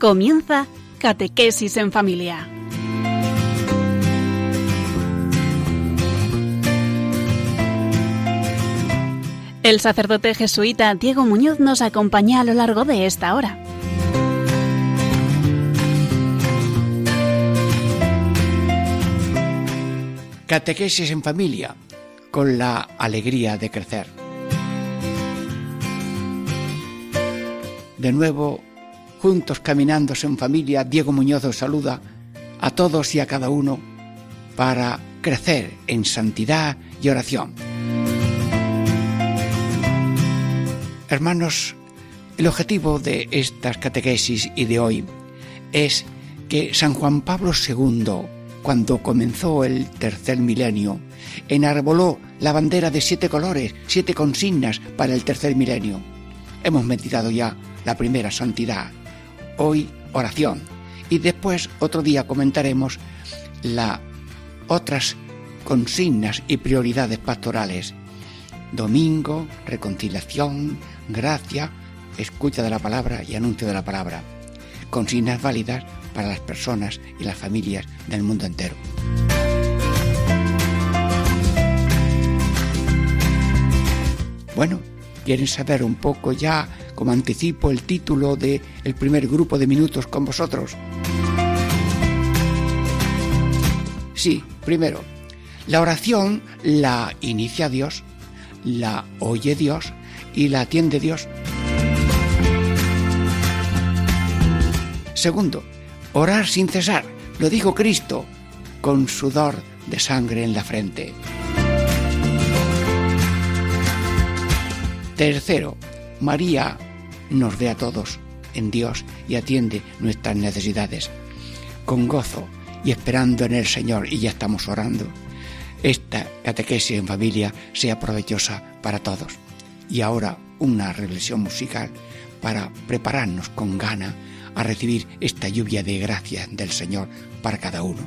Comienza Catequesis en Familia. El sacerdote jesuita Diego Muñoz nos acompaña a lo largo de esta hora. Catequesis en familia, con la alegría de crecer. De nuevo, juntos caminando en familia, Diego Muñoz os saluda a todos y a cada uno para crecer en santidad y oración. Hermanos, el objetivo de estas catequesis y de hoy es que San Juan Pablo II, cuando comenzó el tercer milenio, enarboló la bandera de siete colores, siete consignas para el tercer milenio. Hemos meditado ya la primera santidad, hoy oración y después otro día comentaremos las otras consignas y prioridades pastorales. Domingo, reconciliación, gracia, escucha de la palabra y anuncio de la palabra. Consignas válidas para las personas y las familias del mundo entero. Bueno, ¿quieren saber un poco ya, como anticipo, el título del el primer grupo de minutos con vosotros? Sí, primero, la oración la inicia Dios, la oye Dios y la atiende Dios. Segundo, orar sin cesar, lo dijo Cristo, con sudor de sangre en la frente. Tercero, María nos ve a todos en Dios y atiende nuestras necesidades. Con gozo y esperando en el Señor, y ya estamos orando, esta catequesis en familia sea provechosa para todos. Y ahora una reflexión musical para prepararnos con gana a recibir esta lluvia de gracia del Señor para cada uno.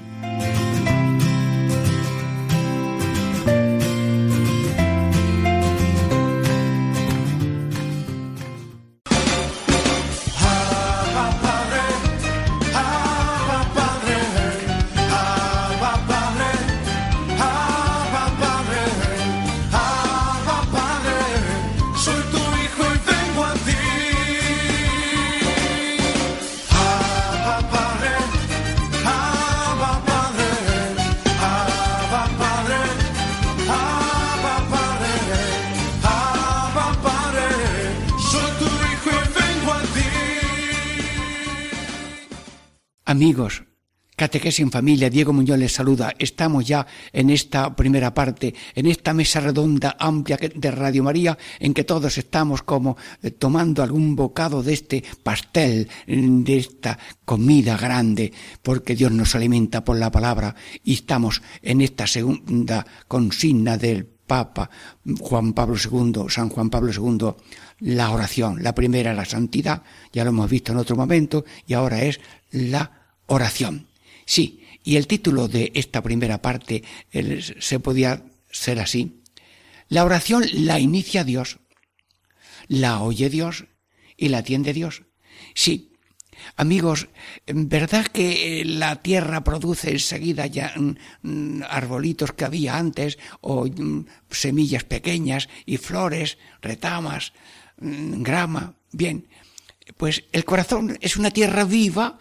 Catequesis en familia, Diego Muñoz les saluda. Estamos ya en esta primera parte, en esta mesa redonda amplia de Radio María, en que todos estamos como eh, tomando algún bocado de este pastel, mm, de esta comida grande, porque Dios nos alimenta por la palabra y estamos en esta segunda consigna del Papa Juan Pablo II, San Juan Pablo II, la oración. La primera, la santidad, ya lo hemos visto en otro momento, y ahora es la oración. Sí, y el título de esta primera parte se podía ser así. La oración la inicia Dios, la oye Dios y la atiende Dios. Sí, Amigos, ¿verdad que eh, la tierra produce enseguida ya mm, mm, arbolitos que había antes, o mm, semillas pequeñas y flores, retamas, grama? Bien, pues el corazón es una tierra viva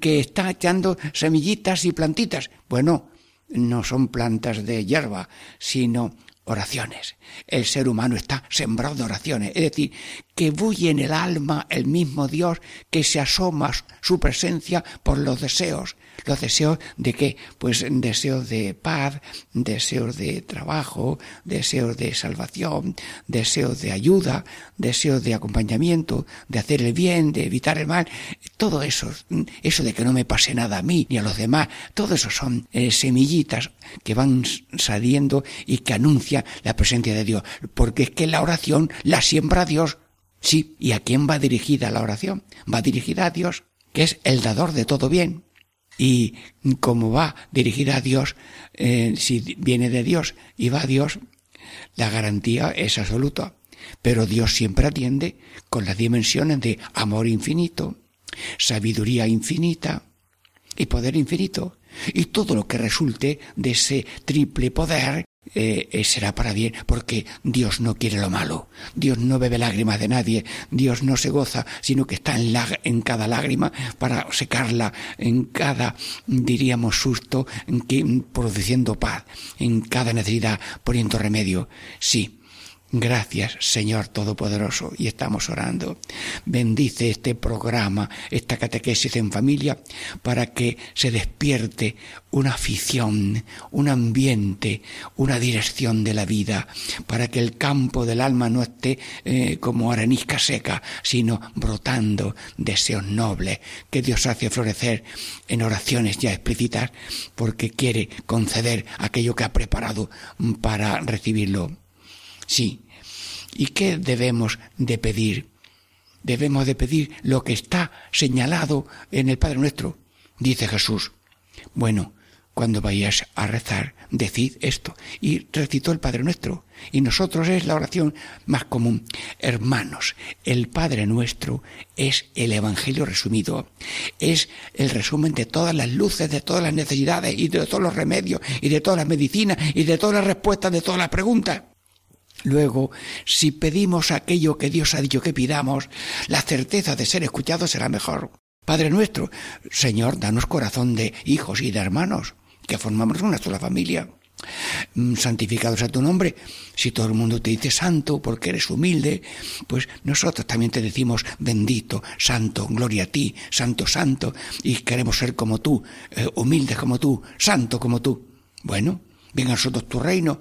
que está echando semillitas y plantitas. Bueno, no son plantas de hierba, sino oraciones. El ser humano está sembrado de oraciones, es decir, que bulle en el alma el mismo Dios que se asoma su presencia por los deseos. ¿Los deseos de qué? Pues deseos de paz, deseos de trabajo, deseos de salvación, deseos de ayuda, deseos de acompañamiento, de hacer el bien, de evitar el mal. Todo eso, eso de que no me pase nada a mí ni a los demás, todo eso son eh, semillitas que van saliendo y que anuncian la presencia de Dios. Porque es que la oración la siembra Dios. Sí, ¿y a quién va dirigida la oración? Va dirigida a Dios, que es el dador de todo bien. Y como va dirigida a Dios, eh, si viene de Dios y va a Dios, la garantía es absoluta. Pero Dios siempre atiende con las dimensiones de amor infinito, sabiduría infinita y poder infinito. Y todo lo que resulte de ese triple poder eh, eh, será para bien, porque Dios no quiere lo malo. Dios no bebe lágrimas de nadie. Dios no se goza, sino que está en, en cada lágrima para secarla, en cada, diríamos, susto, en que, produciendo paz, en cada necesidad, poniendo remedio. Sí, Gracias, Señor Todopoderoso, y estamos orando. Bendice este programa, esta catequesis en familia, para que se despierte una afición, un ambiente, una dirección de la vida, para que el campo del alma no esté eh, como arenisca seca, sino brotando deseos nobles que Dios hace florecer en oraciones ya explícitas, porque quiere conceder aquello que ha preparado para recibirlo. Sí. ¿Y qué debemos de pedir? Debemos de pedir lo que está señalado en el Padre Nuestro. Dice Jesús. Bueno, cuando vayáis a rezar, decid esto. Y recitó el Padre Nuestro. Y nosotros es la oración más común. Hermanos, el Padre Nuestro es el Evangelio resumido. Es el resumen de todas las luces, de todas las necesidades y de todos los remedios y de todas las medicinas y de todas las respuestas de todas las preguntas. Luego, si pedimos aquello que Dios ha dicho que pidamos, la certeza de ser escuchados será mejor. Padre nuestro, Señor, danos corazón de hijos y de hermanos, que formamos una sola familia. Mm, santificados a tu nombre. Si todo el mundo te dice santo porque eres humilde, pues nosotros también te decimos bendito, santo, gloria a ti, santo, santo, y queremos ser como tú, eh, humildes como tú, santo como tú. Bueno, venga a nosotros tu reino,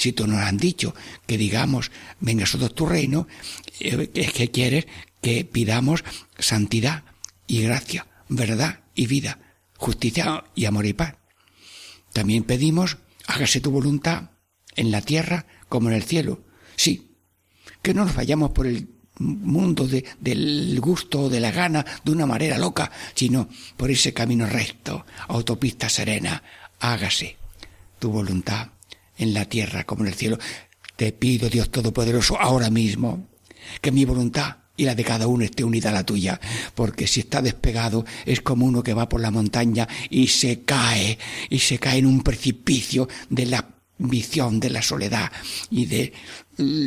si tú nos han dicho que digamos, venga nosotros tu reino, eh, es que quieres que pidamos santidad y gracia, verdad y vida, justicia y amor y paz. También pedimos, hágase tu voluntad en la tierra como en el cielo. Sí, que no nos vayamos por el mundo del gusto o de la gana de una manera loca, sino por ese camino recto, autopista serena. Hágase tu voluntad en la tierra como en el cielo. Te pido, Dios Todopoderoso, ahora mismo, que mi voluntad y la de cada uno esté unida a la tuya, porque si está despegado es como uno que va por la montaña y se cae, y se cae en un precipicio de la visión, de la soledad y del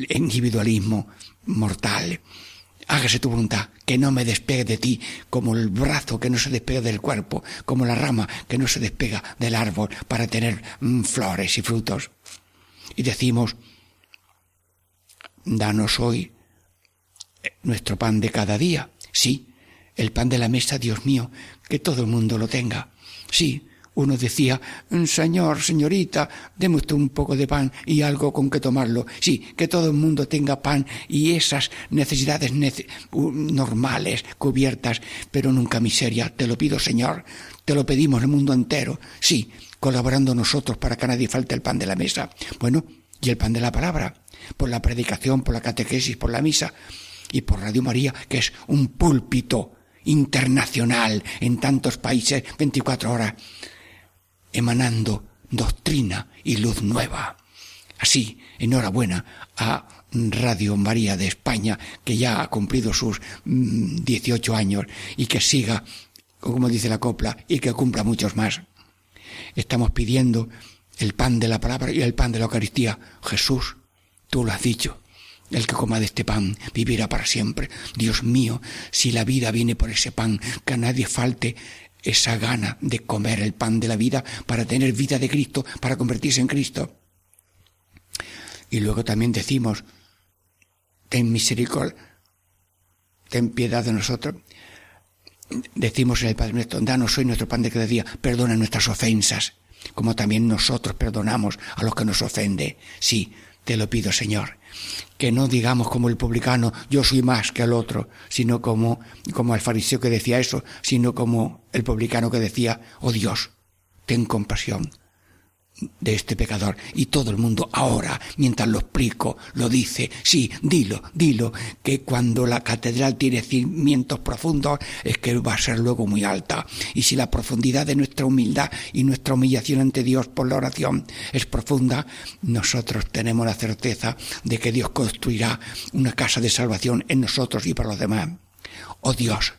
individualismo mortal. Hágase tu voluntad, que no me despegue de ti, como el brazo que no se despega del cuerpo, como la rama que no se despega del árbol para tener mm, flores y frutos y decimos, danos hoy nuestro pan de cada día. Sí, el pan de la mesa, Dios mío, que todo el mundo lo tenga. Sí, uno decía, Señor, señorita, deme usted un poco de pan y algo con que tomarlo. Sí, que todo el mundo tenga pan y esas necesidades normales cubiertas, pero nunca miseria. Te lo pido, Señor. Te lo pedimos el mundo entero. Sí, colaborando nosotros para que a nadie falte el pan de la mesa. Bueno, y el pan de la palabra, por la predicación, por la catequesis, por la misa y por Radio María, que es un púlpito internacional en tantos países 24 horas, emanando doctrina y luz nueva. Así, enhorabuena a Radio María de España, que ya ha cumplido sus 18 mm, años y que siga, como dice la copla, y que cumpla muchos más. Estamos pidiendo el pan de la palabra y el pan de la Eucaristía. Jesús, tú lo has dicho. El que coma de este pan vivirá para siempre. Dios mío, si la vida viene por ese pan, que a nadie falte esa gana de comer el pan de la vida para tener vida de Cristo, para convertirse en Cristo. Y luego también decimos, ten misericordia, ten piedad de nosotros decimos en el Padre nuestro, danos hoy nuestro pan de cada día, perdona nuestras ofensas, como también nosotros perdonamos a los que nos ofende. Sí, te lo pido, Señor, que no digamos como el publicano, yo soy más que el otro, sino como, como el fariseo que decía eso, sino como el publicano que decía, oh Dios, ten compasión, de este pecador. Y todo el mundo ahora, mientras lo explico, lo dice, sí, dilo, dilo, que cuando la catedral tiene cimientos profundos es que va a ser luego muy alta. Y si la profundidad de nuestra humildad y nuestra humillación ante Dios por la oración es profunda, nosotros tenemos la certeza de que Dios construirá una casa de salvación en nosotros y para los demás. Oh Dios,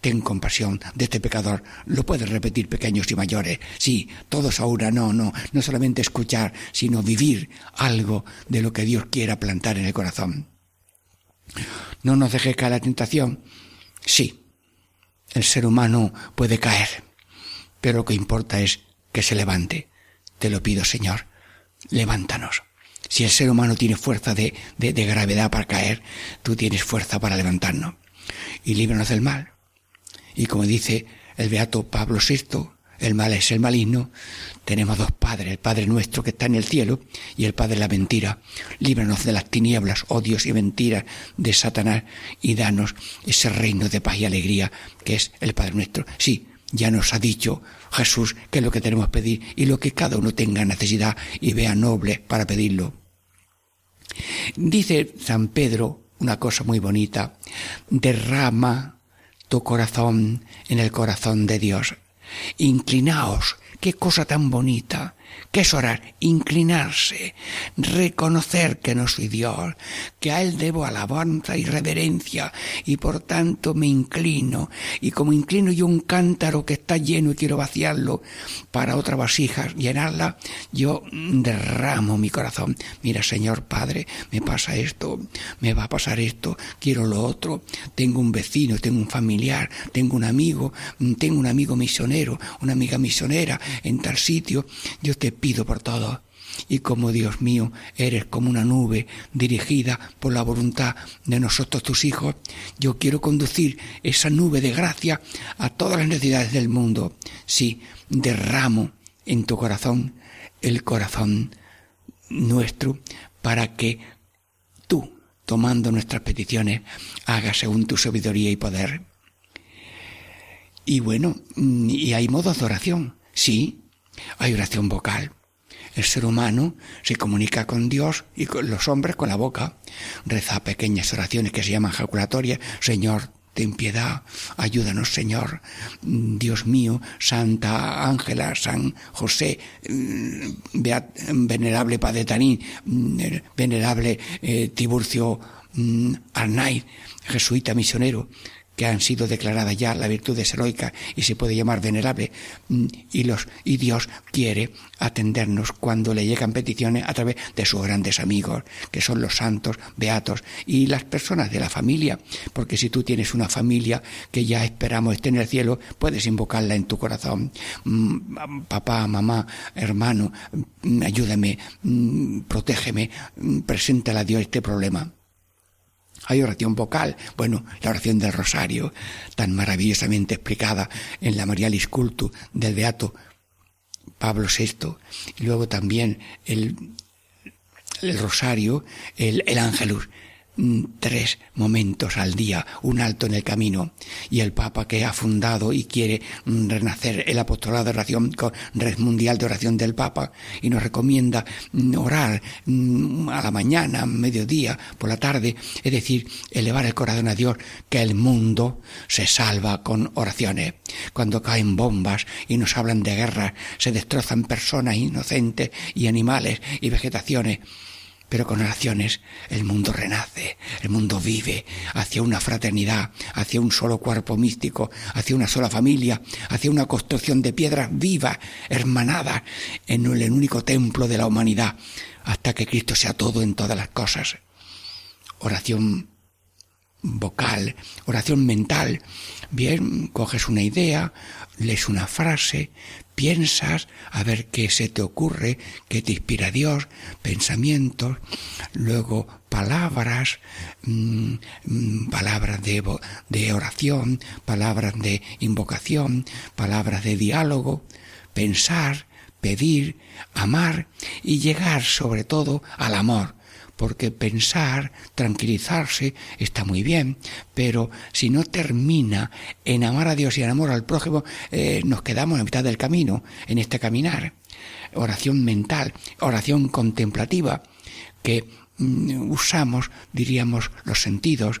ten compasión de este pecador. Lo puedes repetir pequeños y mayores. Sí, todos ahora, no, no, no solamente escuchar, sino vivir algo de lo que Dios quiera plantar en el corazón. No nos deje caer la tentación. Sí, el ser humano puede caer, pero lo que importa es que se levante. Te lo pido, Señor, levántanos. Si el ser humano tiene fuerza de, de, de gravedad para caer, tú tienes fuerza para levantarnos. Y líbranos del mal. Y como dice el beato Pablo VI, el mal es el maligno, tenemos dos padres, el Padre nuestro que está en el cielo y el Padre la mentira. Líbranos de las tinieblas, odios y mentiras de Satanás y danos ese reino de paz y alegría que es el Padre nuestro. Sí, ya nos ha dicho Jesús que es lo que tenemos que pedir y lo que cada uno tenga necesidad y vea noble para pedirlo. Dice San Pedro una cosa muy bonita, derrama tu corazón en el corazón de Dios. Inclinaos, qué cosa tan bonita, ¿Qué es orar? Inclinarse, reconocer que no soy Dios, que a Él debo alabanza y reverencia, y por tanto me inclino, y como inclino yo un cántaro que está lleno y quiero vaciarlo para otra vasija, llenarla, yo derramo mi corazón. Mira, Señor Padre, me pasa esto, me va a pasar esto, quiero lo otro, tengo un vecino, tengo un familiar, tengo un amigo, tengo un amigo misionero, una amiga misionera en tal sitio, yo te pido por todo. Y como Dios mío, eres como una nube dirigida por la voluntad de nosotros tus hijos, yo quiero conducir esa nube de gracia a todas las necesidades del mundo. Sí, derramo en tu corazón el corazón nuestro para que tú, tomando nuestras peticiones, hagas según tu sabiduría y poder. Y bueno, y hay modos de oración, sí, hay oración vocal. El ser humano se comunica con Dios y con los hombres con la boca. Reza pequeñas oraciones que se llaman jaculatorias. Señor, ten piedad, ayúdanos, Señor. Dios mío, Santa Ángela, San José, mm, venerable Padre Tanín, mm, venerable eh, Tiburcio mm, Arnaiz, jesuita misionero, que han sido declaradas ya la virtud heroica y se puede llamar venerable mm, y los y Dios quiere atendernos cuando le llegan peticiones a través de sus grandes amigos que son los santos beatos y las personas de la familia. Porque si tú tienes una familia que ya esperamos esté en el cielo puedes invocarla en tu corazón. Mm, papá mamá hermano mm, ayúdame protégeme preséntale a Dios este problema hay oración vocal, bueno, la oración del rosario, tan maravillosamente explicada en la Marialis Cultu del Beato Pablo VI, y luego también el, el rosario, el, el ángelus, tres momentos al día, un alto en el camino. Y el Papa que ha fundado y quiere mm, renacer el apostolado de oración Red Mundial de Oración del Papa y nos recomienda mm, orar a la mañana, mediodía, por la tarde, es decir, elevar el corazón a Dios, que el mundo se salva con oraciones. Cuando caen bombas y nos hablan de guerra, se destrozan personas inocentes y animales y vegetaciones pero con oraciones el mundo renace, el mundo vive hacia una fraternidad, hacia un solo cuerpo místico, hacia una sola familia, hacia una construcción de piedras vivas, hermanadas en el único templo de la humanidad, hasta que Cristo sea todo en todas las cosas. Oración vocal, oración mental. Bien, coges una idea, lees una frase, piensas, a ver qué se te ocurre, qué te inspira Dios, pensamientos, luego palabras, mm, mm, palabras de, de oración, palabras de invocación, palabras de diálogo, pensar, pedir, amar y llegar sobre todo al amor porque pensar, tranquilizarse, está muy bien, pero si no termina en amar a Dios y en amor al prójimo, eh, nos quedamos a mitad del camino, en este caminar. Oración mental, oración contemplativa, que mm, usamos, diríamos, los sentidos,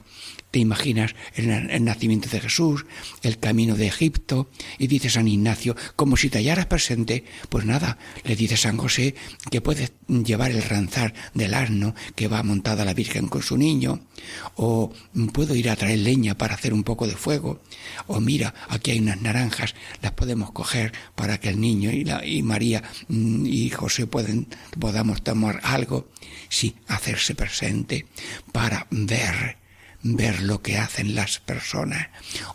te imaginas el, nacimiento de Jesús, el camino de Egipto, y dices San Ignacio, como si te hallaras presente, pues nada, le dice San José que puedes llevar el ranzar del asno que va montada la Virgen con su niño, o puedo ir a traer leña para hacer un poco de fuego, o mira, aquí hay unas naranjas, las podemos coger para que el niño y, la, y María mm, y José pueden, podamos tomar algo, sí, hacerse presente para ver ver lo que hacen las personas,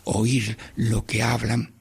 oír lo que hablan,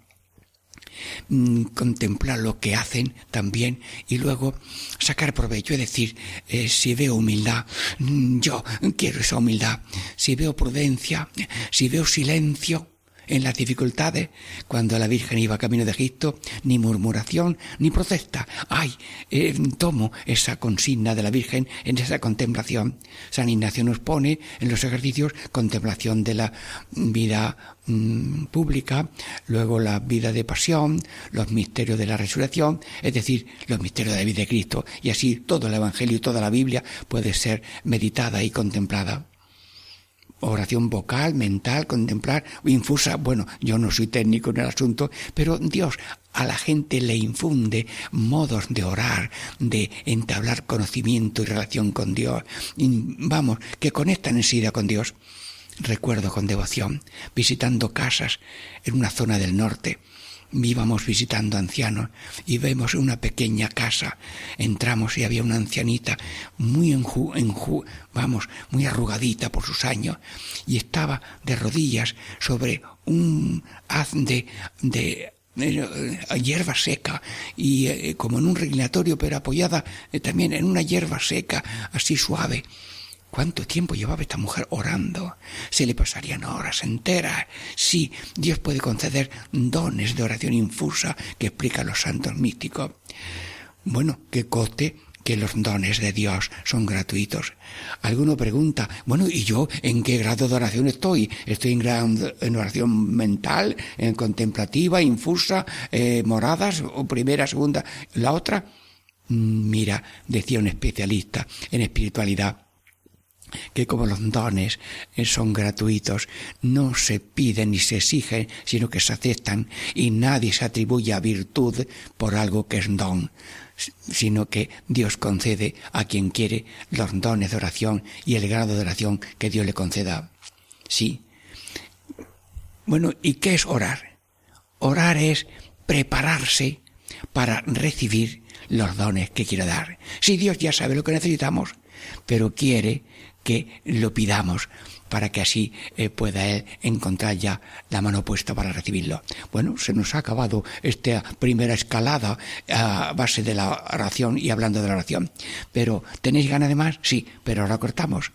mm, contemplar lo que hacen también y luego sacar provecho, es decir, eh, si veo humildad, mm, yo quiero esa humildad, si veo prudencia, si veo silencio, en las dificultades, cuando la Virgen iba camino de Egipto, ni murmuración ni protesta. ¡Ay! Eh, tomo esa consigna de la Virgen en esa contemplación. San Ignacio nos pone en los ejercicios contemplación de la vida mm, pública, luego la vida de pasión, los misterios de la resurrección, es decir, los misterios de la vida de Cristo, y así todo el Evangelio y toda la Biblia puede ser meditada y contemplada oración vocal, mental, contemplar, infusa. Bueno, yo no soy técnico en el asunto, pero Dios a la gente le infunde modos de orar, de entablar conocimiento y relación con Dios. vamos, que conectan enseguida con Dios. Recuerdo con devoción, visitando casas en una zona del norte, íbamos visitando ancianos y vemos una pequeña casa. Entramos y había una ancianita muy enju, enju, vamos, muy arrugadita por sus años y estaba de rodillas sobre un haz de, de eh, hierba seca y eh, como en un reclinatorio pero apoyada eh, también en una hierba seca así suave ¿Cuánto tiempo llevaba esta mujer orando? Se le pasarían horas enteras. Sí, Dios puede conceder dones de oración infusa que explican los santos místicos. Bueno, que coste que los dones de Dios son gratuitos. Alguno pregunta, bueno, ¿y yo en qué grado de oración estoy? ¿Estoy en, en oración mental, en contemplativa, infusa, eh, moradas, o primera, segunda, la otra? Mm, mira, decía un especialista en espiritualidad, que como los dones eh, son gratuitos, no se piden ni se exigen, sino que se aceptan y nadie se atribuye a virtud por algo que es don, sino que Dios concede a quien quiere los dones de oración y el grado de oración que Dios le conceda. Sí. Bueno, ¿y qué es orar? Orar es prepararse para recibir los dones que quiere dar. Si Dios ya sabe lo que necesitamos, pero quiere que lo pidamos para que así eh, pueda Él encontrar ya la mano puesta para recibirlo. Bueno, se nos ha acabado esta primera escalada a base de la oración y hablando de la oración. Pero, ¿tenéis ganas de más? Sí, pero ahora cortamos.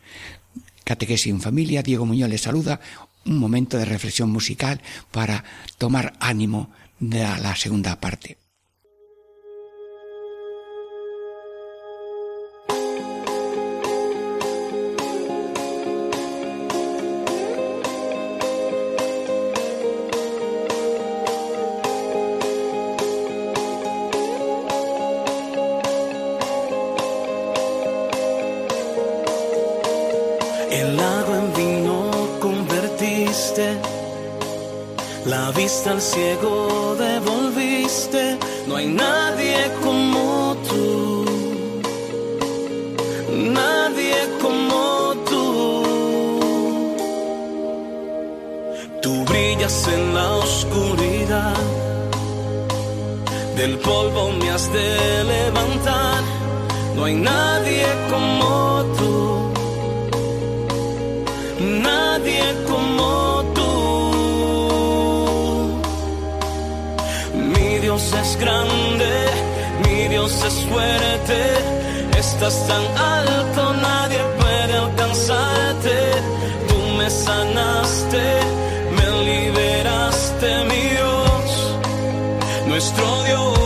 Catequesis en familia, Diego Muñoz les saluda. Un momento de reflexión musical para tomar ánimo de la segunda parte. Al ciego devolviste, no hay nadie como tú, nadie como tú. Tú brillas en la oscuridad, del polvo me has de levantar, no hay nadie como tú, es grande, mi Dios es fuerte, estás tan alto, nadie puede alcanzarte, tú me sanaste, me liberaste, mi Dios, nuestro Dios.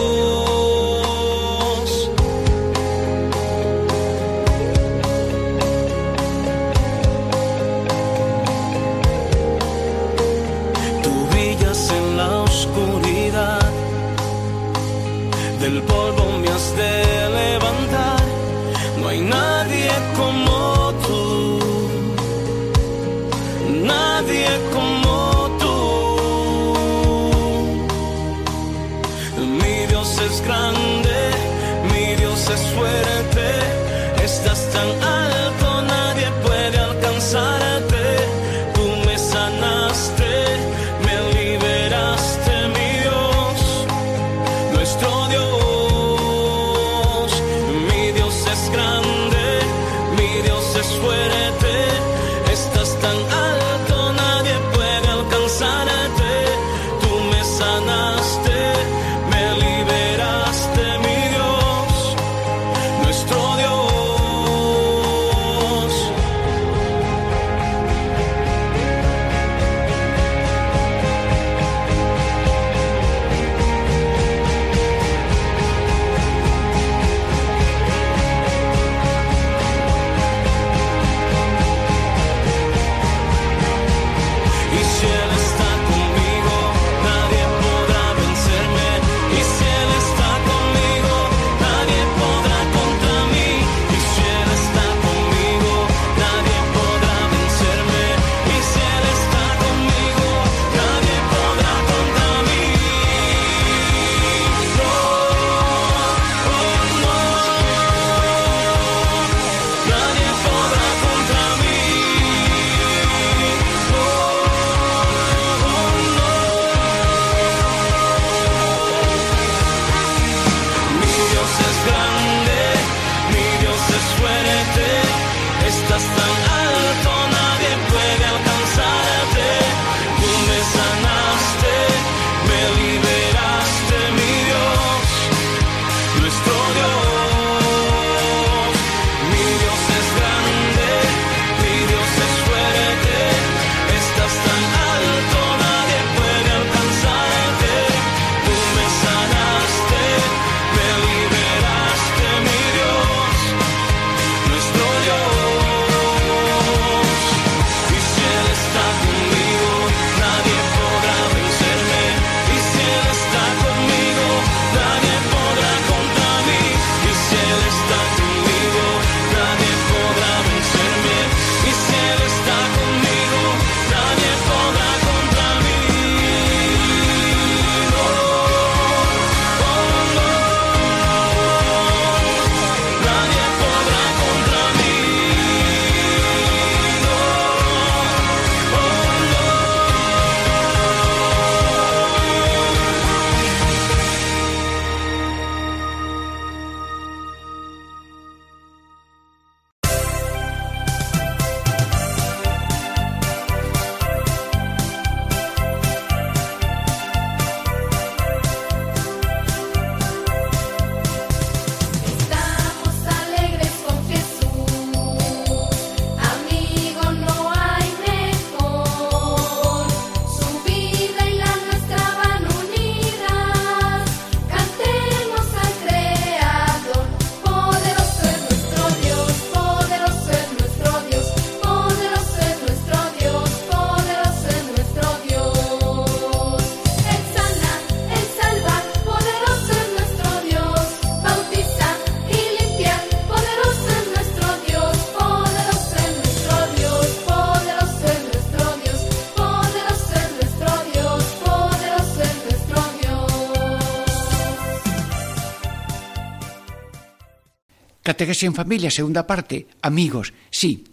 catequesis en familia, segunda parte, amigos, sí,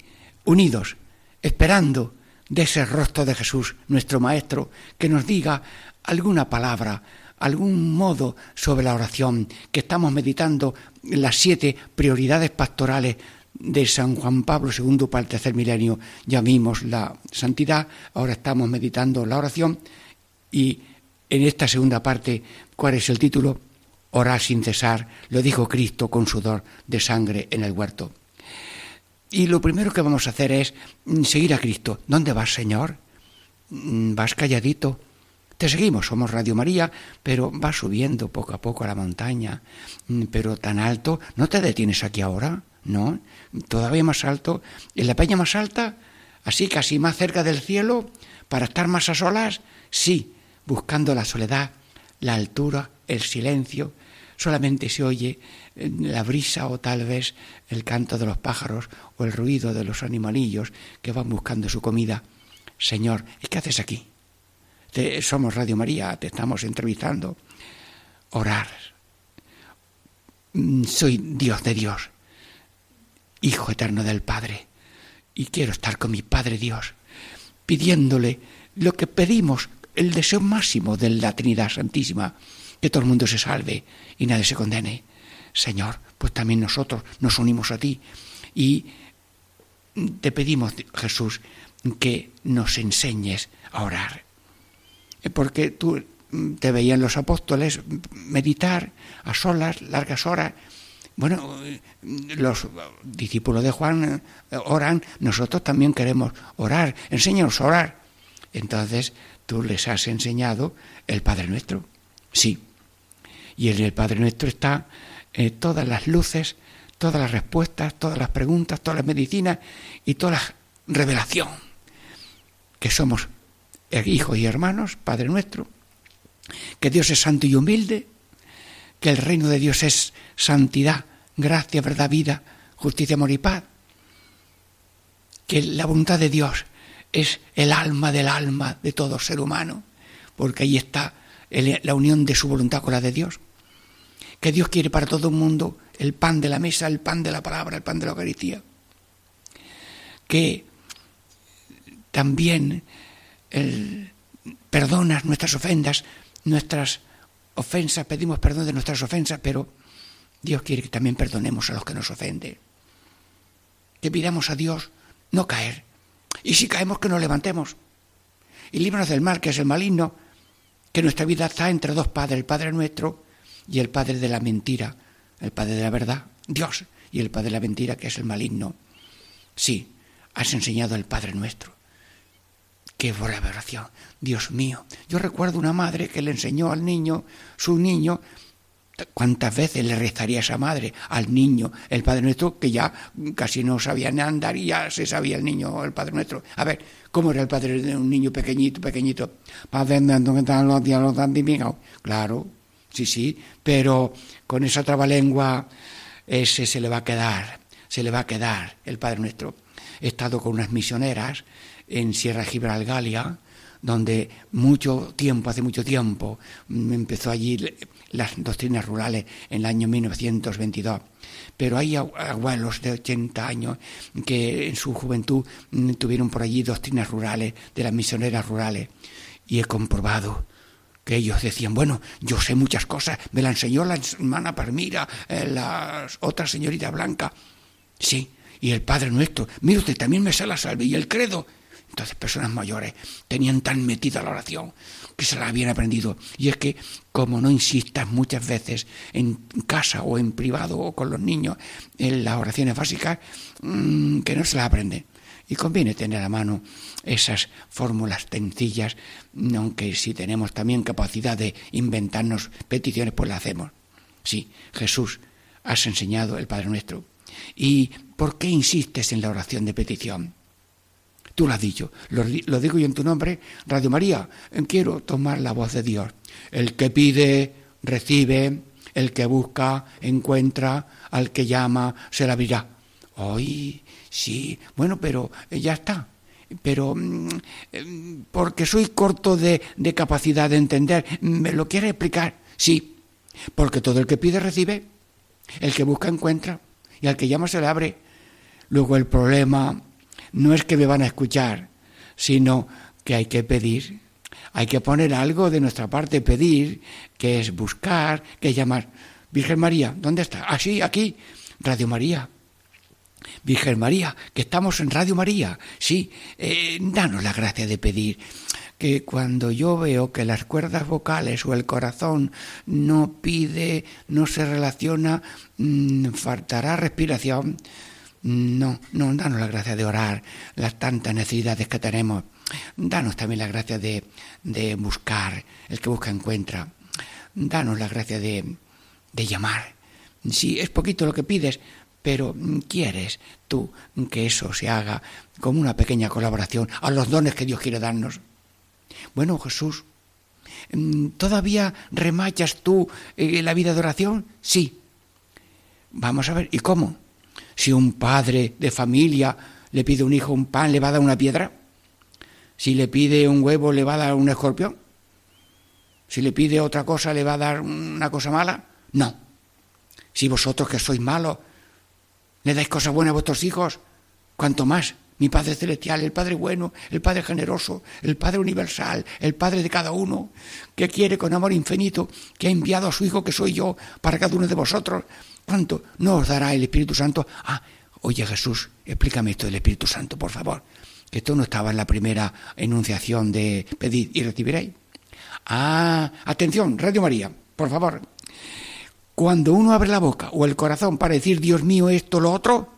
unidos, esperando de ese rostro de Jesús, nuestro Maestro, que nos diga alguna palabra, algún modo sobre la oración, que estamos meditando las siete prioridades pastorales de San Juan Pablo II para el tercer milenio. Ya vimos la santidad, ahora estamos meditando la oración y en esta segunda parte, ¿cuál es el título? Orar sin cesar, lo dijo Cristo con sudor de sangre en el huerto. Y lo primero que vamos a hacer es seguir a Cristo. ¿Dónde vas, Señor? Mm, ¿Vas calladito? Te seguimos, somos Radio María, pero vas subiendo poco a poco a la montaña, mm, pero tan alto, no te detienes aquí ahora, ¿no? Todavía más alto, en la peña más alta, así casi más cerca del cielo, para estar más a solas, sí, buscando la soledad, la altura, el silencio, solamente se oye eh, la brisa o tal vez el canto de los pájaros o el ruido de los animalillos que van buscando su comida. Señor, ¿y qué haces aquí? Te, somos Radio María, te estamos entrevistando. Orar. Mm, soy Dios de Dios, Hijo eterno del Padre, y quiero estar con mi Padre Dios, pidiéndole lo que pedimos, el deseo máximo de la Trinidad Santísima que todo el mundo se salve y nadie se condene. Señor, pues también nosotros nos unimos a ti y te pedimos, Jesús, que nos enseñes a orar. Porque tú te veían los apóstoles meditar a solas, largas horas. Bueno, los discípulos de Juan eh, oran, nosotros también queremos orar. Enséñanos a orar. Entonces tú les has enseñado el Padre Nuestro. Sí. Y en el Padre Nuestro está eh, todas las luces, todas las respuestas, todas las preguntas, todas las medicinas y toda la revelación. Que somos hijos y hermanos, Padre Nuestro. Que Dios es santo y humilde. Que el reino de Dios es santidad, gracia, verdad, vida, justicia, amor y paz. Que la voluntad de Dios es el alma del alma de todo ser humano, porque ahí está la unión de su voluntad con la de Dios. Que Dios quiere para todo el mundo el pan de la mesa, el pan de la palabra, el pan de la Eucaristía. Que también el- perdonas nuestras ofensas, nuestras ofensas, pedimos perdón de nuestras ofensas, pero Dios quiere que también perdonemos a los que nos ofenden. Que pidamos a Dios no caer. Y si caemos, que nos levantemos. Y líbranos del mal, que es el maligno, que nuestra vida está entre dos padres, el Padre nuestro y el Padre de la mentira, el Padre de la verdad, Dios, y el Padre de la mentira, que es el maligno. Sí, has enseñado el Padre nuestro. Qué buena oración. Dios mío, yo recuerdo una madre que le enseñó al niño, su niño, ¿Cuántas veces le rezaría esa madre al niño, el Padre Nuestro, que ya casi no sabía ni andar y ya se sabía el niño, el Padre Nuestro? A ver, ¿cómo era el Padre de un niño pequeñito, pequeñito? Padre. Claro, sí, sí, pero con esa trabalengua ese se le va a quedar, se le va a quedar el Padre Nuestro. He estado con unas misioneras en Sierra Gibralgalia, donde mucho tiempo, hace mucho tiempo, empezó allí las doctrinas rurales en el año 1922. Pero hay abu- abuelos de 80 años que en su juventud mm, tuvieron por allí doctrinas rurales, de las misioneras rurales. Y he comprobado que ellos decían, bueno, yo sé muchas cosas, me la enseñó la hermana Parmira, eh, la otra señorita Blanca. Sí, y el Padre Nuestro, mire usted, también me sé la salve y el credo. Entonces personas mayores tenían tan metida la oración que se la habían aprendido. Y es que como no insistas muchas veces en casa o en privado o con los niños en las oraciones básicas, mm, que no se las aprenden. Y conviene tener a mano esas fórmulas sencillas, aunque si tenemos también capacidad de inventarnos peticiones, pues las hacemos. Sí, Jesús, has enseñado el Padre Nuestro. ¿Y por qué insistes en la oración de petición? Tú lo has dicho, lo, di- lo digo yo en tu nombre, Radio María, quiero tomar la voz de Dios. El que pide, recibe, el que busca, encuentra, al que llama, se le abrirá. Hoy, sí, bueno, pero eh, ya está. Pero mm, eh, porque soy corto de, capacidad de entender, ¿me lo quiere explicar? Sí, porque todo el que pide recibe, el que busca encuentra, y al que llama se le abre. Luego el problema no es que me van a escuchar, sino que hay que pedir, hay que poner algo de nuestra parte, pedir, que es buscar, que es llamar. Virgen María, ¿dónde está? Ah, sí, aquí, Radio María. Virgen María, que estamos en Radio María. Sí, eh, danos la gracia de pedir que cuando yo veo que las cuerdas vocales o el corazón no pide, no se relaciona, mm, faltará respiración. No, no, danos la gracia de orar las tantas necesidades que tenemos. Danos también la gracia de, de buscar, el que busca encuentra. Danos la gracia de, de llamar. Si es poquito lo que pides, pero mm, quieres tú que eso se haga como una pequeña colaboración a los dones que Dios quiere darnos. Bueno, Jesús, mm, ¿todavía remachas tú eh, la vida de oración? Sí. Vamos a ver, ¿y cómo? Si un padre de familia le pide a un hijo un pan, ¿le va a dar una piedra? Si le pide un huevo, ¿le va a dar un escorpión? Si le pide otra cosa, ¿le va a dar una cosa mala? No. Si vosotros que sois malos, le dais cosas buenas a vuestros hijos, cuanto más mi Padre Celestial, el Padre bueno, el Padre generoso, el Padre universal, el Padre de cada uno, que quiere con amor infinito, que ha enviado a su Hijo que soy yo para cada uno de vosotros, ¿cuánto no os dará el Espíritu Santo? Ah, oye Jesús, explícame esto del Espíritu Santo, por favor, que esto no estaba en la primera enunciación de pedid y recibiréis. Ah, atención, Radio María, por favor. Cuando uno abre la boca o el corazón para decir Dios mío esto, lo otro,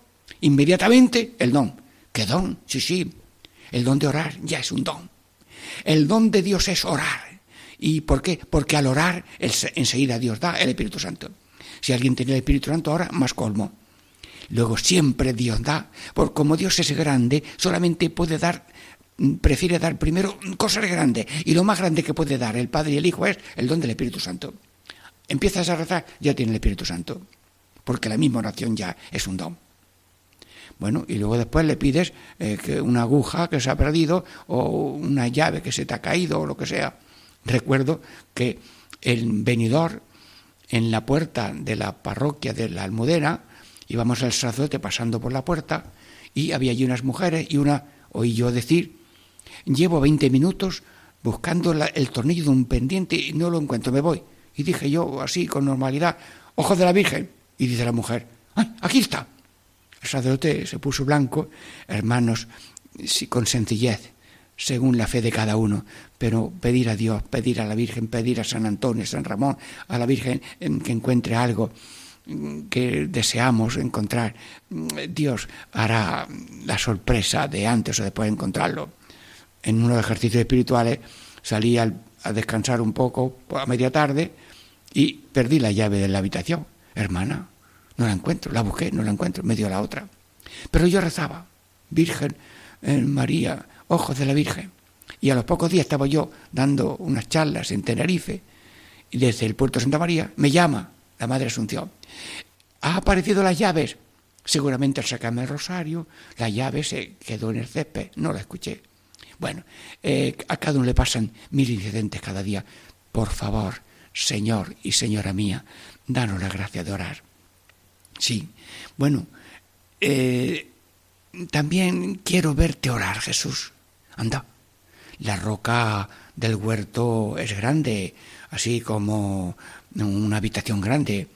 inmediatamente el don. ¿Qué don? Sí, sí. El don de orar ya es un don. El don de Dios es orar. ¿Y por qué? Porque al orar enseguida Dios da el Espíritu Santo. Si alguien tiene el Espíritu Santo ahora, más colmo. Luego siempre Dios da, porque como Dios es grande, solamente puede dar, mm, prefiere dar primero cosas grandes. Y lo más grande que puede dar el Padre y el Hijo es el don del Espíritu Santo. Empiezas a rezar, ya tiene el Espíritu Santo. Porque la misma oración ya es un don. Bueno, y luego después le pides eh, que una aguja que se ha perdido o una llave que se te ha caído o lo que sea. Recuerdo que el venidor en la puerta de la parroquia de la Almudena, íbamos al sacerdote pasando por la puerta y había allí unas mujeres y una oí yo decir, llevo 20 minutos buscando el tornillo de un pendiente y no lo encuentro, me voy. Y dije yo así con normalidad, ojo de la Virgen. Y dice la mujer, ¡ay, aquí está! El sacerdote se puso blanco, hermanos, sí, con sencillez, según la fe de cada uno, pero pedir a Dios, pedir a la Virgen, pedir a San Antonio, San Ramón, a la Virgen que encuentre algo mm, que deseamos encontrar. Mm, Dios hará la sorpresa de antes o después de encontrarlo. En unos ejercicios espirituales salí al- a descansar un poco a media tarde y perdí la llave de la habitación. Hermana, no la encuentro, la busqué, no la encuentro, me dio la otra. Pero yo rezaba, Virgen eh, María, ojos de la Virgen. Y a los pocos días estaba yo dando unas charlas en Tenerife y desde el puerto de Santa María me llama la Madre Asunción. Ha aparecido las llaves. Seguramente al sacarme el rosario, la llave se quedó en el césped, no la escuché. Bueno, eh, a cada uno le pasan mil incidentes cada día. Por favor, Señor y Señora mía, danos la gracia de orar. Sí, bueno, eh, también quiero verte orar, Jesús. Anda, la roca del huerto es grande, así como una habitación grande,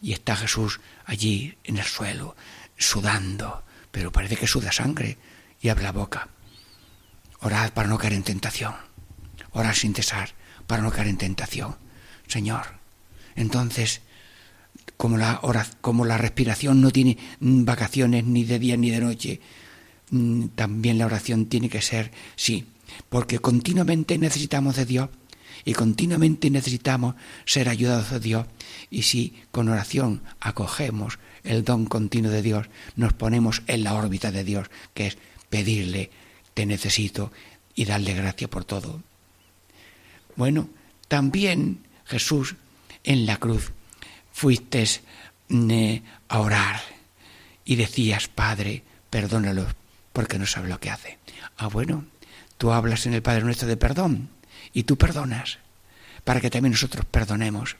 y está Jesús allí en el suelo, sudando, pero parece que suda sangre, y abre la boca. Orad para no caer en tentación. Orad sin cesar para no caer en tentación. Señor, entonces, como la, como la respiración no tiene mm, vacaciones ni de día ni de noche, mm, también la oración tiene que ser, sí, porque continuamente necesitamos de Dios y continuamente necesitamos ser ayudados de Dios. Y si con oración acogemos el don continuo de Dios, nos ponemos en la órbita de Dios, que es pedirle, necesito y darle gracia por todo. Bueno, también Jesús en la cruz fuiste mm, a orar y decías, Padre, perdónalos porque no sabe lo que hace. Ah, bueno, tú hablas en el Padre nuestro de perdón y tú perdonas para que también nosotros perdonemos.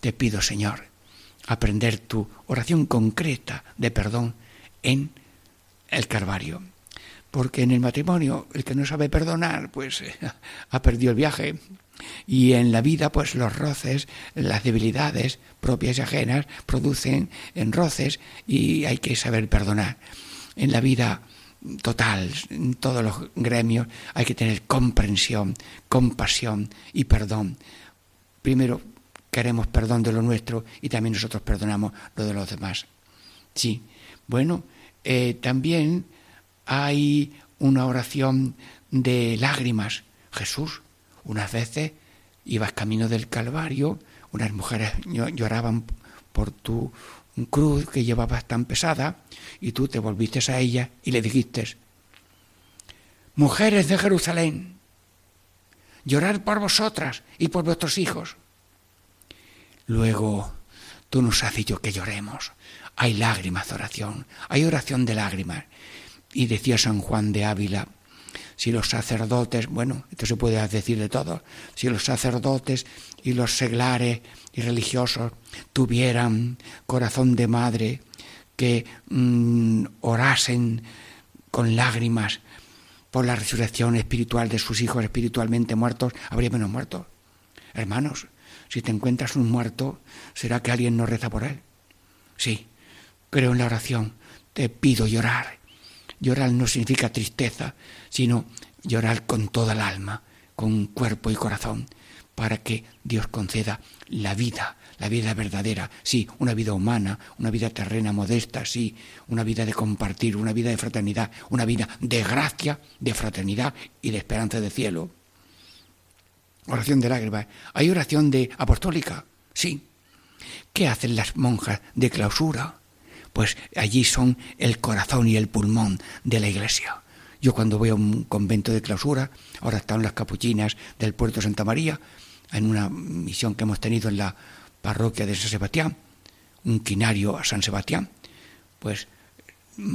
Te pido, Señor, aprender tu oración concreta de perdón en el Calvario. Porque en el matrimonio el que no sabe perdonar, pues eh, ha perdido el viaje. Y en la vida, pues los roces, las debilidades propias y ajenas producen en roces y hay que saber perdonar. En la vida total, en todos los gremios, hay que tener comprensión, compasión y perdón. Primero queremos perdón de lo nuestro y también nosotros perdonamos lo de los demás. Sí. Bueno, eh, también hay una oración de lágrimas. Jesús, unas veces ibas camino del Calvario, unas mujeres llo- lloraban por tu cruz que llevabas tan pesada y tú te volviste a ella y le dijiste, mujeres de Jerusalén, llorar por vosotras y por vuestros hijos. Luego tú nos has dicho que lloremos. Hay lágrimas de oración, hay oración de lágrimas. Y decía San Juan de Ávila, si los sacerdotes, bueno, esto se puede decir de todo, si los sacerdotes y los seglares y religiosos tuvieran corazón de madre, que mm, orasen con lágrimas por la resurrección espiritual de sus hijos espiritualmente muertos, habría menos muertos. Hermanos, si te encuentras un muerto, ¿será que alguien no reza por él? Sí, creo en la oración, te pido llorar. Llorar no significa tristeza, sino llorar con toda el alma, con cuerpo y corazón, para que Dios conceda la vida, la vida verdadera, sí, una vida humana, una vida terrena modesta, sí, una vida de compartir, una vida de fraternidad, una vida de gracia, de fraternidad y de esperanza de cielo. Oración de lágrimas. ¿Hay oración de apostólica? Sí. ¿Qué hacen las monjas de clausura? Pues allí son el corazón y el pulmón de la iglesia. Yo cuando voy a un convento de clausura, ahora están las capuchinas del puerto de Santa María, en una misión que hemos tenido en la parroquia de San Sebastián, un quinario a San Sebastián, pues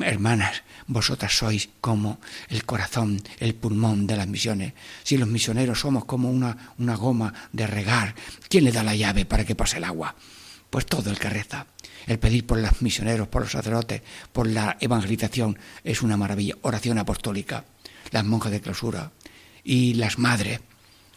hermanas, vosotras sois como el corazón, el pulmón de las misiones. Si los misioneros somos como una, una goma de regar, ¿quién le da la llave para que pase el agua? Pues todo el que reza. El pedir por los misioneros, por los sacerdotes, por la evangelización es una maravilla. Oración apostólica, las monjas de clausura y las madres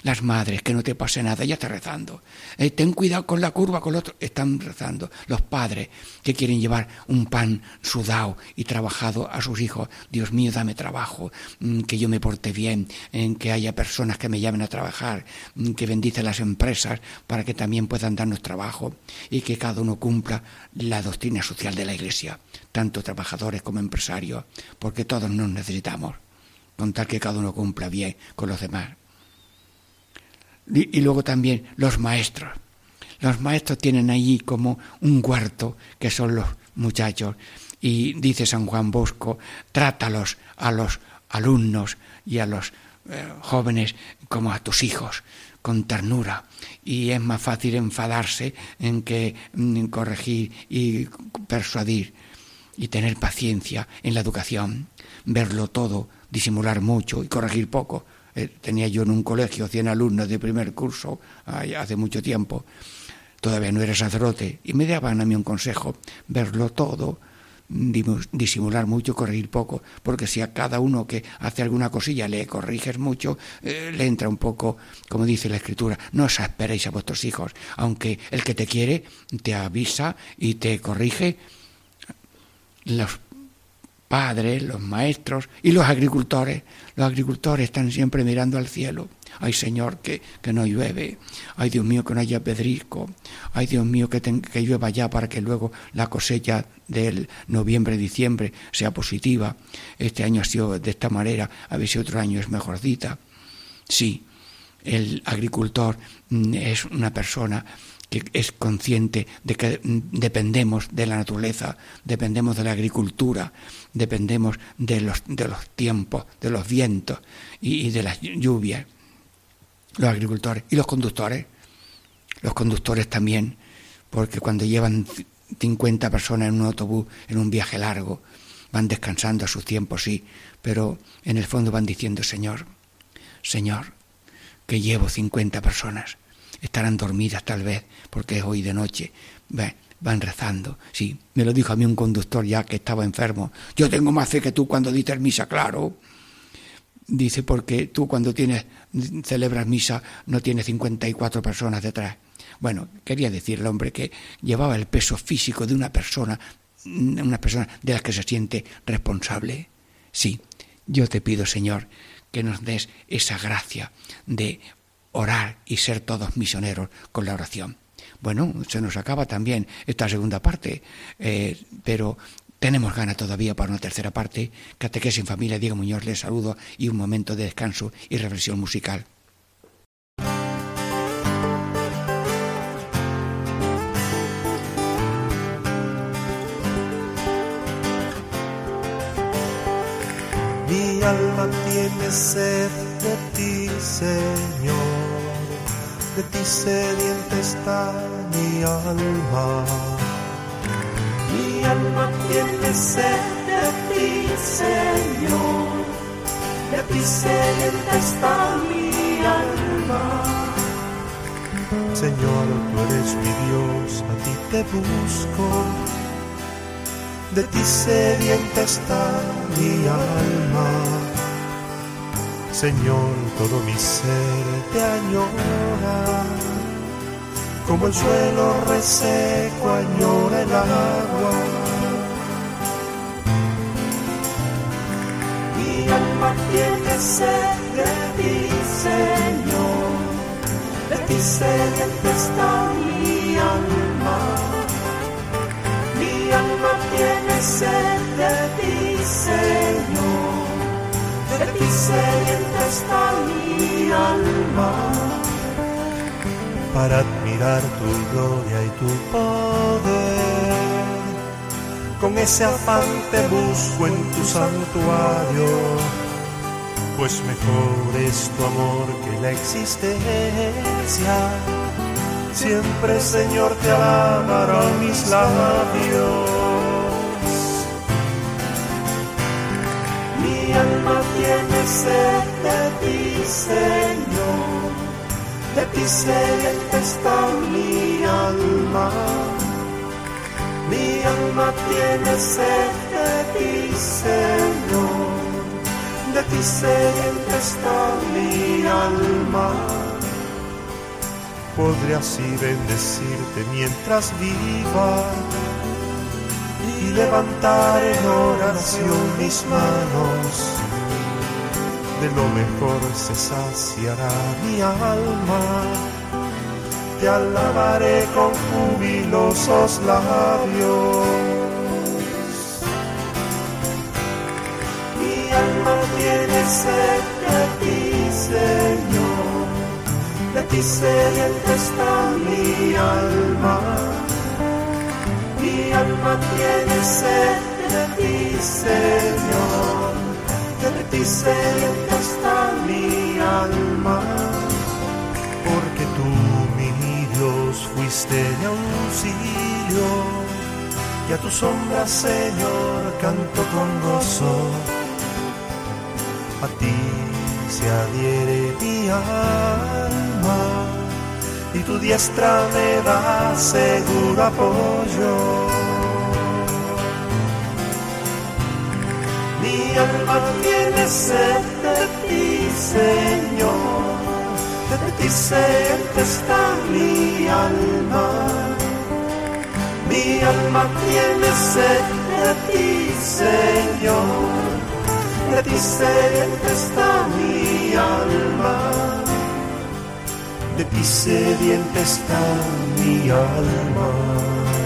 las madres, que no te pase nada, ya está rezando. Eh, ten cuidado con la curva, con el otro, están rezando. Los padres que quieren llevar un pan sudado y trabajado a sus hijos, Dios mío, dame trabajo, mm, que yo me porte bien, en que haya personas que me llamen a trabajar, mm, que bendice las empresas para que también puedan darnos trabajo y que cada uno cumpla la doctrina social de la Iglesia, tanto trabajadores como empresarios, porque todos nos necesitamos, con tal que cada uno cumpla bien con los demás. Y, luego también los maestros. Los maestros tienen allí como un cuarto, que son los muchachos. Y dice San Juan Bosco, trátalos a los alumnos y a los eh, jóvenes como a tus hijos, con ternura. Y es más fácil enfadarse en que mm, corregir y persuadir y tener paciencia en la educación, verlo todo, disimular mucho y corregir poco. Eh, tenía yo en un colegio 100 alumnos de primer curso hace mucho tiempo, todavía no era sacerdote, y me daban a mí un consejo, verlo todo, disimular mucho, corregir poco, porque si a cada uno que hace alguna cosilla le corriges mucho, eh, le entra un poco, como dice la escritura, no os esperéis a vuestros hijos, aunque el que te quiere te avisa y te corrige, los padres, los maestros y los agricultores. Los agricultores están siempre mirando al cielo. Ay Señor, que, que no llueve. Ay Dios mío, que no haya pedrisco. Ay Dios mío, que, que llueva ya para que luego la cosecha del noviembre-diciembre sea positiva. Este año ha sido de esta manera, a ver si otro año es mejorcita. Sí, el agricultor mm, es una persona que es consciente de que dependemos de la naturaleza, dependemos de la agricultura, dependemos de los, de los tiempos, de los vientos y, y de las lluvias. Los agricultores y los conductores, los conductores también, porque cuando llevan c- 50 personas en un autobús, en un viaje largo, van descansando a su tiempo, sí, pero en el fondo van diciendo, Señor, Señor, que llevo 50 personas, estarán dormidas tal vez, porque es hoy de noche, van rezando. Sí, me lo dijo a mí un conductor ya que estaba enfermo. Yo tengo más fe que tú cuando dices misa, claro. Dice, porque tú cuando tienes, celebras misa no tienes 54 personas detrás. Bueno, quería decir el hombre que llevaba el peso físico de una persona, una persona de la que se siente responsable. Sí, yo te pido, Señor, que nos des esa gracia de orar y ser todos misioneros con la oración. Bueno, se nos acaba también esta segunda parte, eh, pero tenemos ganas todavía para una tercera parte. Catequesis en familia, Diego Muñoz, les saludo y un momento de descanso y reflexión musical. Mi alma tiene sed de ti, Señor. De ti sedienta está mi alma. Mi alma tiene sed de ti, Señor. de ti sedienta está mi alma. Señor, tú eres mi Dios, a ti te busco. De ti sedienta está mi alma. Señor, todo mi ser te añora. Como el suelo reseco añora el agua. Mi alma tiene sed de ti, Señor. De ti sedienta está mi alma. Mi alma tiene sed de ti, Señor. De ti sedienta está mi alma. Para admirar tu gloria y tu poder. Con ese afán te busco en tu santuario pues mejor es tu amor que la existencia. Siempre, Señor, te alabarán mis labios. Mi alma tiene sed de ti, Señor. De ti sedienta está mi alma. Mi alma tiene sed de ti, Señor de ti sedienta está mi alma. Podré así bendecirte mientras viva y levantar en oración mis manos. De lo mejor se saciará mi alma. Te alabaré con jubilosos labios. Mi alma tiene sed de ti, Señor. De ti sedienta está mi alma. Mi alma tiene sed de ti, Señor. De ti sedienta está mi alma. Porque tú, mi Dios, fuiste de auxilio. Y a tu sombra, Señor, canto con gozo a ti se adhiere mi alma y tu diestra me da seguro apoyo. Mi alma tiene sed de ti, Señor, de ti sed está mi alma. Mi alma tiene sed de ti, Señor de ti sedienta está mi alma, de ti sedienta está mi alma.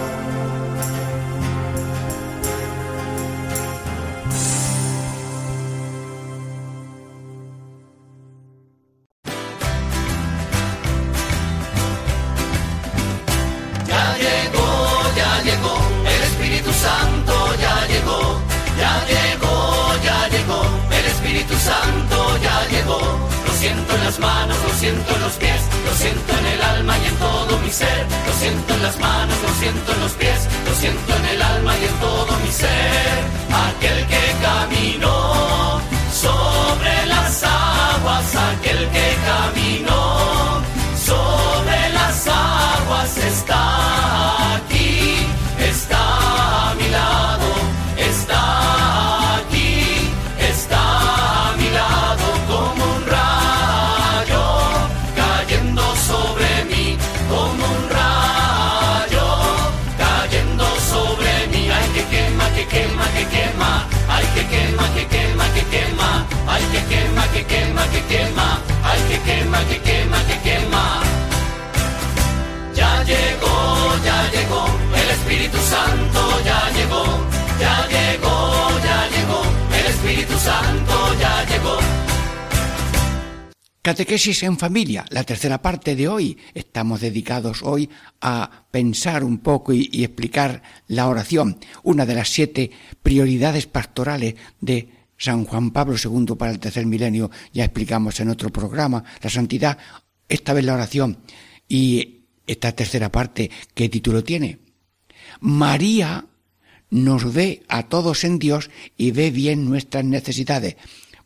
Catequesis en familia, la tercera parte de hoy. Estamos dedicados hoy a pensar un poco y, explicar la oración, una de las siete prioridades pastorales de San Juan Pablo II para el tercer milenio. Ya explicamos en otro programa la santidad, esta vez la oración. Y esta tercera parte, ¿qué título tiene? María nos ve a todos en Dios y ve bien nuestras necesidades.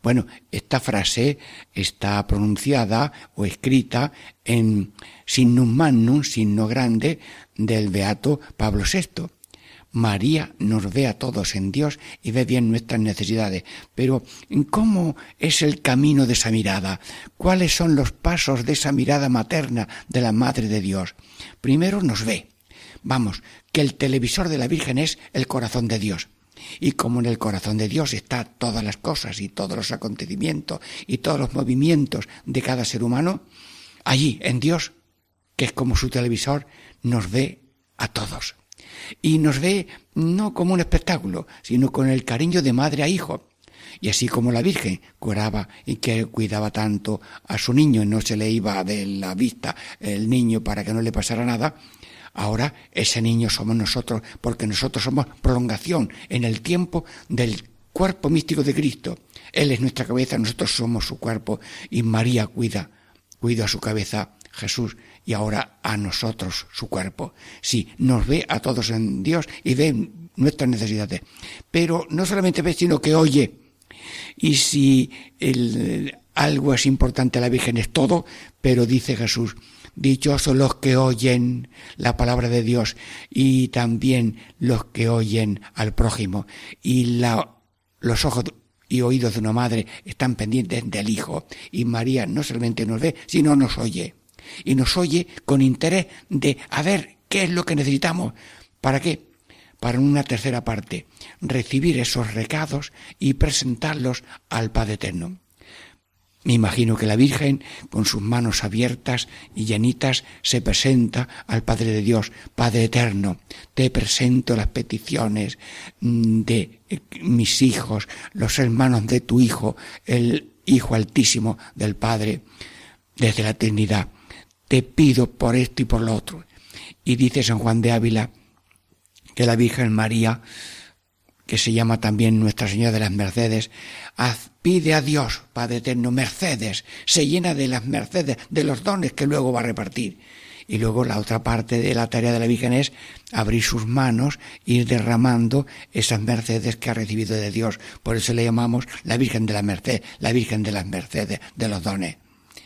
Bueno, esta frase está pronunciada o escrita en signum magnum, signo grande, del beato Pablo VI. María nos ve a todos en Dios y ve bien nuestras necesidades. Pero ¿cómo es el camino de esa mirada? ¿Cuáles son los pasos de esa mirada materna de la Madre de Dios? Primero nos ve. Vamos, que el televisor de la Virgen es el corazón de Dios. Y como en el corazón de Dios está todas las cosas y todos los acontecimientos y todos los movimientos de cada ser humano, allí en Dios, que es como su televisor, nos ve a todos. Y nos ve no como un espectáculo, sino con el cariño de madre a hijo. Y así como la Virgen curaba y que cuidaba tanto a su niño y no se le iba de la vista el niño para que no le pasara nada, ahora ese niño somos nosotros, porque nosotros somos prolongación en el tiempo del cuerpo místico de Cristo. Él es nuestra cabeza, nosotros somos su cuerpo y María cuida, cuida a su cabeza Jesús y ahora a nosotros su cuerpo. Sí, nos ve a todos en Dios y ve nuestras necesidades. Pero no solamente ve, sino que oye. Y si algo es importante, la Virgen es todo, pero dice Jesús, dichosos los que oyen la palabra de Dios y también los que oyen al prójimo. Y la, los ojos y oídos de una madre están pendientes del Hijo. Y María no solamente nos ve, sino nos oye y nos oye con interés de a ver qué es lo que necesitamos. ¿Para qué? Para una tercera parte, recibir esos recados y presentarlos al Padre Eterno. Me imagino que la Virgen, con sus manos abiertas y llenitas, se presenta al Padre de Dios, Padre Eterno. Te presento las peticiones mm, de mis hijos, los hermanos de tu Hijo, el Hijo Altísimo del Padre, desde la eternidad te pido por esto y por lo otro. Y dice San Juan de Ávila que la Virgen María, que se llama también Nuestra Señora de las Mercedes, pide a Dios, Padre Eterno, mercedes, se llena de las mercedes, de los dones que luego va a repartir. Y luego la otra parte de la tarea de la Virgen es abrir sus manos, ir derramando esas mercedes que ha recibido de Dios. Por eso le llamamos la Virgen de la Merced, la Virgen de las Mercedes, de los dones.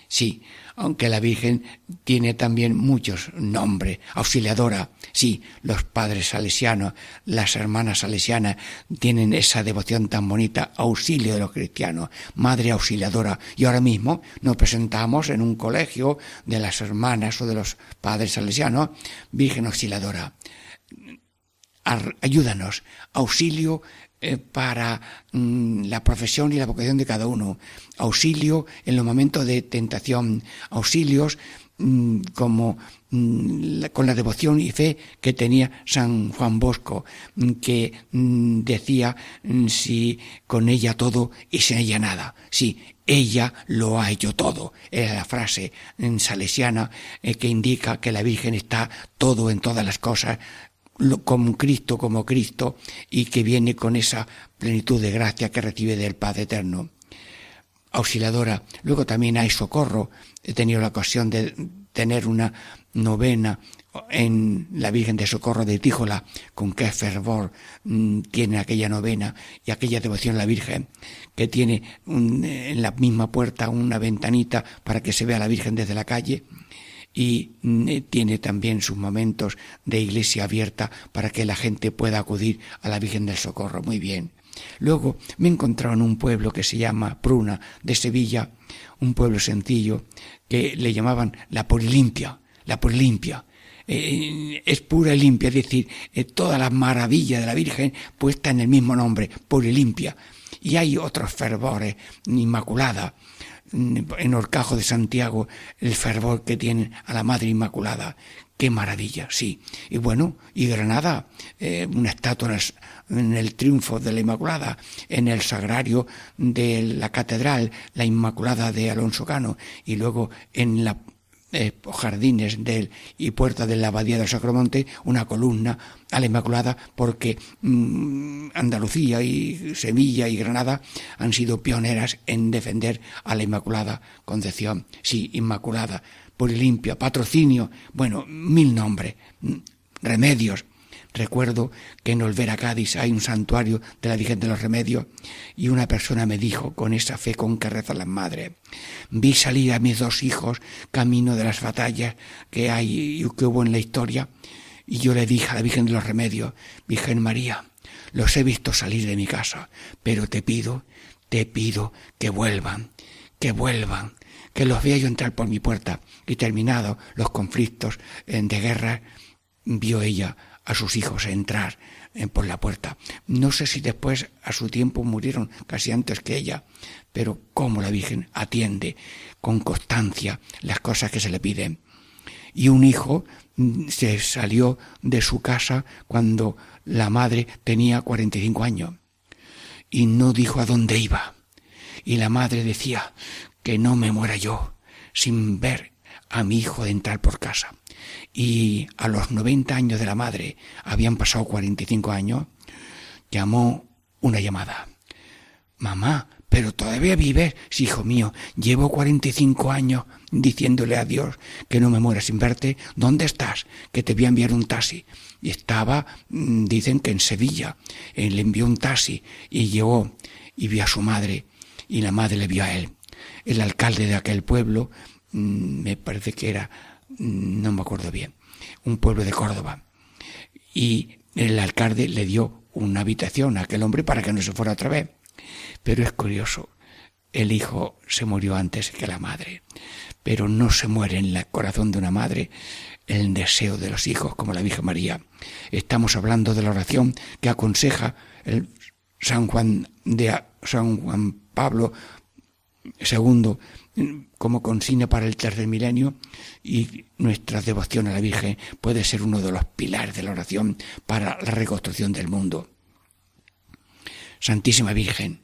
Sí, aunque la Virgen tiene también muchos nombres. Auxiliadora, sí, los padres salesianos, las hermanas salesianas tienen esa devoción tan bonita, auxilio de los cristianos, madre auxiliadora. Y ahora mismo nos presentamos en un colegio de las hermanas o de los padres salesianos, Virgen auxiliadora. Ayúdanos, auxilio eh, para mm, la profesión y la vocación de cada uno, auxilio en los momentos de tentación, auxilios mm, como mm, con la devoción y fe que tenía San Juan Bosco, que decía si con ella todo y sin ella nada. Sí, ella lo ha hecho todo. Es la frase salesiana eh, que indica que la Virgen está todo en todas las cosas, como Cristo, como Cristo, y que viene con esa plenitud de gracia que recibe del Padre Eterno. Auxiliadora. Luego también hay socorro. He tenido la ocasión de tener una novena en la Virgen de Socorro de Tíjola, con qué fervor mm, tiene aquella novena y aquella devoción a la Virgen, que tiene en la misma puerta una ventanita para que se vea la Virgen desde la calle y eh, tiene también sus momentos de iglesia abierta para que la gente pueda acudir a la Virgen del Socorro. Muy bien. Luego me he en un pueblo que se llama Pruna de Sevilla, un pueblo sencillo que le llamaban la Purilimpia, la Purilimpia. Eh, es pura y limpia, es decir, eh, toda la maravilla de la Virgen puesta en el mismo nombre, Purilimpia. Y hay otros fervores, Inmaculada, en Orcajo de Santiago el fervor que tienen a la Madre Inmaculada. Qué maravilla, sí. Y bueno, y Granada, eh, una estatua en el, triunfo de la Inmaculada, en el sagrario de la catedral, la Inmaculada de Alonso Cano, y luego en la eh, jardines del, y puerta de la abadía del Sacromonte una columna a la Inmaculada porque mm, Andalucía y Sevilla y Granada han sido pioneras en defender a la Inmaculada Concepción. Sí, Inmaculada, Polilimpia, patrocinio, bueno, mil nombres, mm, remedios. Recuerdo que en Olvera, Cádiz, hay un santuario de la Virgen de los Remedios y una persona me dijo, con esa fe con que rezan las madres, vi salir a mis dos hijos camino de las batallas que hay y que hubo en la historia y yo le dije a la Virgen de los Remedios, Virgen María, los he visto salir de mi casa, pero te pido, te pido que vuelvan, que vuelvan, que los vea yo entrar por mi puerta. Y terminados los conflictos de guerra, vio ella a sus hijos entrar por la puerta. No sé si después a su tiempo murieron casi antes que ella, pero cómo la Virgen atiende con constancia las cosas que se le piden. Y un hijo mm, se salió de su casa cuando la madre tenía 45 años y no dijo a dónde iba. Y la madre decía que no me muera yo sin ver a mi hijo entrar por casa. Y a los 90 años de la madre, habían pasado 45 años, llamó una llamada. Mamá, pero todavía vives, sí, hijo mío. Llevo 45 años diciéndole a Dios que no me muera sin verte. ¿Dónde estás? Que te voy a enviar un taxi. Y estaba, mm, dicen que en Sevilla. Le envió un taxi y llegó y vio a su madre y la madre le vio a él. El alcalde de aquel pueblo, mm, me parece que era, no me acuerdo bien, un pueblo de Córdoba. Y el alcalde le dio una habitación a aquel hombre para que no se fuera otra vez. Pero es curioso, el hijo se murió antes que la madre, pero no se muere en el corazón de una madre el deseo de los hijos como la Virgen María. Estamos hablando de la oración que aconseja el San Juan de San Juan Pablo II como consigna para el tercer milenio y nuestra devoción a la Virgen puede ser uno de los pilares de la oración para la reconstrucción del mundo. Santísima Virgen,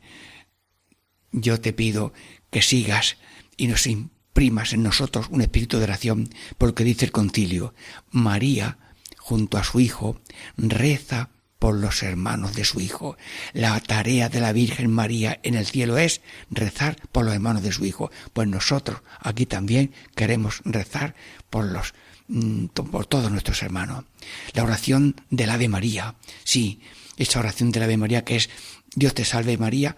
yo te pido que sigas y nos imprimas en nosotros un espíritu de oración, porque dice el concilio, María, junto a su Hijo, reza por los hermanos de su Hijo. La tarea de la Virgen María en el cielo es rezar por los hermanos de su Hijo. Pues nosotros aquí también queremos rezar por los mm, por todos nuestros hermanos. La oración del Ave María, sí, esa oración del Ave María que es Dios te salve María,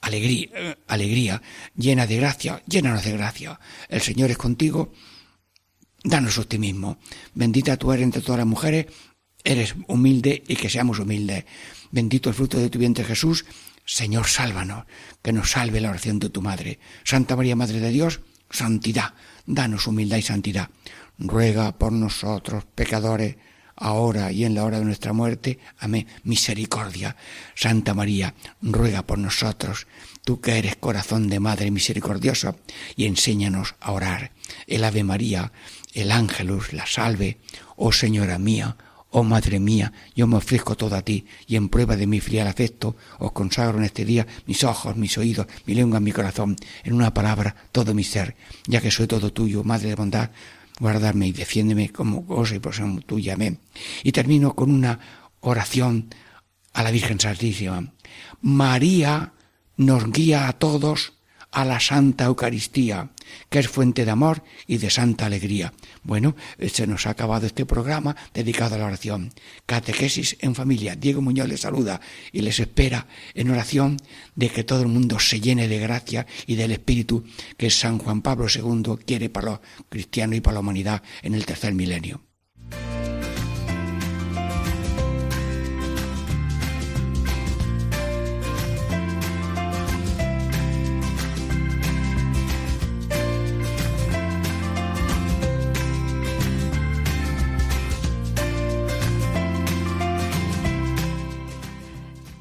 alegría, eh, alegría, llena de gracia, llénanos de gracia. El Señor es contigo, danos optimismo. Bendita tú eres entre todas las mujeres, eres humilde y que seamos humildes. Bendito el fruto de tu vientre Jesús. Señor, sálvanos, que nos salve la oración de tu Madre. Santa María, Madre de Dios, santidad, danos humildad y santidad. Ruega por nosotros, pecadores, ahora y en la hora de nuestra muerte. Amén. Misericordia. Santa María, ruega por nosotros, tú que eres corazón de Madre misericordiosa, y enséñanos a orar. El Ave María, el Ángelus, la salve. Oh Señora mía, Oh Madre mía, yo me ofrezco todo a ti, y en prueba de mi filial afecto, os consagro en este día mis ojos, mis oídos, mi lengua, mi corazón, en una palabra, todo mi ser, ya que soy todo tuyo, Madre de bondad, guardarme y defiéndeme como cosa y persona tuya. Amén. Y termino con una oración a la Virgen Santísima. María nos guía a todos a la Santa Eucaristía, que es fuente de amor y de santa alegría. Bueno, se nos ha acabado este programa dedicado a la oración. Catequesis en familia. Diego Muñoz les saluda y les espera en oración de que todo el mundo se llene de gracia y del Espíritu que San Juan Pablo II quiere para los cristianos y para la humanidad en el tercer milenio.